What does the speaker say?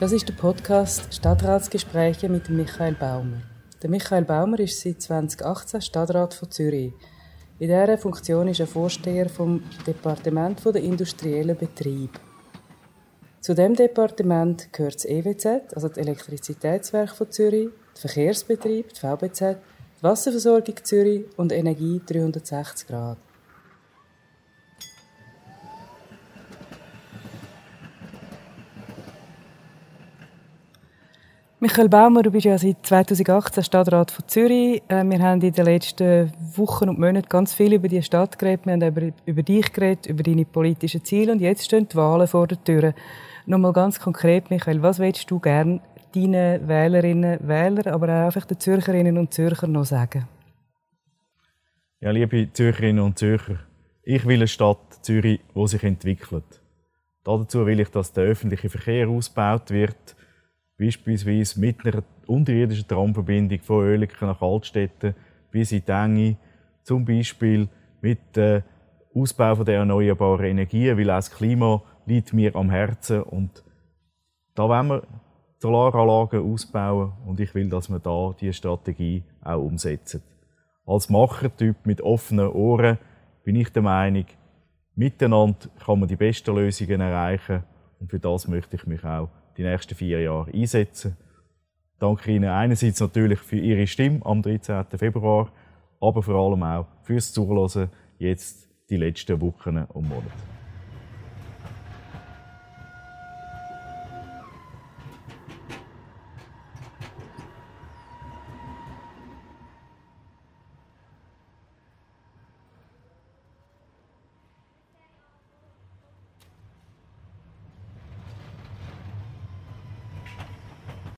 Das ist der Podcast Stadtratsgespräche mit Michael Baumer. Der Michael Baumer ist seit 2018 Stadtrat von Zürich. In dieser Funktion ist er Vorsteher vom Departement der industriellen Betrieb. Zu dem Departement gehört das EWZ, also das Elektrizitätswerk von Zürich, der Verkehrsbetrieb, die VBZ, die Wasserversorgung Zürich und Energie 360 Grad. Michael Baumer, du bist ja seit 2018 Stadtrat von Zürich. Äh, wir haben in den letzten Wochen und Monaten ganz viel über die Stadt geredet. Wir haben über, dich geredet, über deine politischen Ziele. Und jetzt stehen die Wahlen vor der Tür. Nochmal ganz konkret, Michael, was willst du gerne deinen Wählerinnen, Wählern, aber auch einfach den Zürcherinnen und Zürchern noch sagen? Ja, liebe Zürcherinnen und Zürcher, ich will eine Stadt Zürich, die sich entwickelt. Dazu will ich, dass der öffentliche Verkehr ausgebaut wird, beispielsweise mit einer unterirdischen Tramverbindung von Oerlikon nach Altstädten bis in Tengi, zum Beispiel mit dem Ausbau der erneuerbaren Energien, weil auch das Klima liegt mir am Herzen und da wollen wir Solaranlagen ausbauen und ich will, dass wir da diese Strategie auch umsetzen. Als Machertyp mit offenen Ohren bin ich der Meinung, miteinander kann man die besten Lösungen erreichen und für das möchte ich mich auch die nächsten vier Jahre einsetzen. Danke Ihnen einerseits natürlich für Ihre Stimme am 13. Februar, aber vor allem auch fürs Zuhören jetzt die letzten Wochen und Monate.